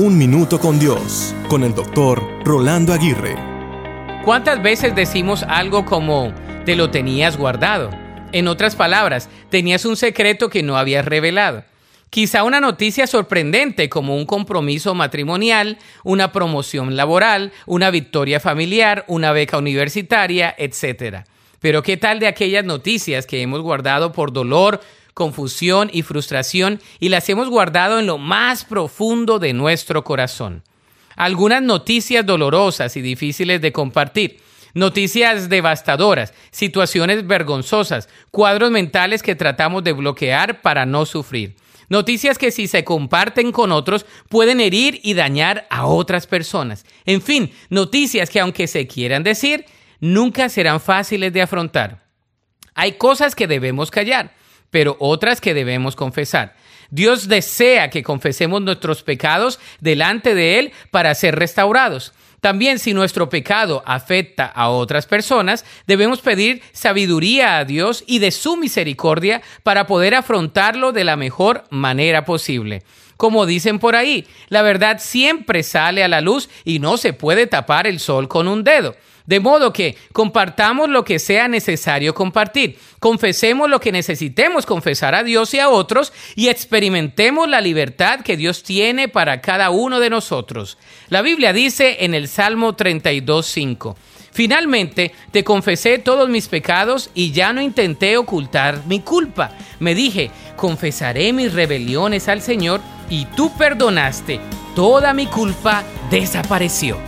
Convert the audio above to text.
Un Minuto con Dios, con el doctor Rolando Aguirre. ¿Cuántas veces decimos algo como, te lo tenías guardado? En otras palabras, tenías un secreto que no habías revelado. Quizá una noticia sorprendente como un compromiso matrimonial, una promoción laboral, una victoria familiar, una beca universitaria, etc. Pero ¿qué tal de aquellas noticias que hemos guardado por dolor, confusión y frustración y las hemos guardado en lo más profundo de nuestro corazón. Algunas noticias dolorosas y difíciles de compartir. Noticias devastadoras, situaciones vergonzosas, cuadros mentales que tratamos de bloquear para no sufrir. Noticias que si se comparten con otros pueden herir y dañar a otras personas. En fin, noticias que aunque se quieran decir, nunca serán fáciles de afrontar. Hay cosas que debemos callar pero otras que debemos confesar. Dios desea que confesemos nuestros pecados delante de Él para ser restaurados. También si nuestro pecado afecta a otras personas, debemos pedir sabiduría a Dios y de su misericordia para poder afrontarlo de la mejor manera posible. Como dicen por ahí, la verdad siempre sale a la luz y no se puede tapar el sol con un dedo. De modo que compartamos lo que sea necesario compartir, confesemos lo que necesitemos confesar a Dios y a otros y experimentemos la libertad que Dios tiene para cada uno de nosotros. La Biblia dice en el Salmo 32.5, Finalmente te confesé todos mis pecados y ya no intenté ocultar mi culpa. Me dije, confesaré mis rebeliones al Señor y tú perdonaste. Toda mi culpa desapareció.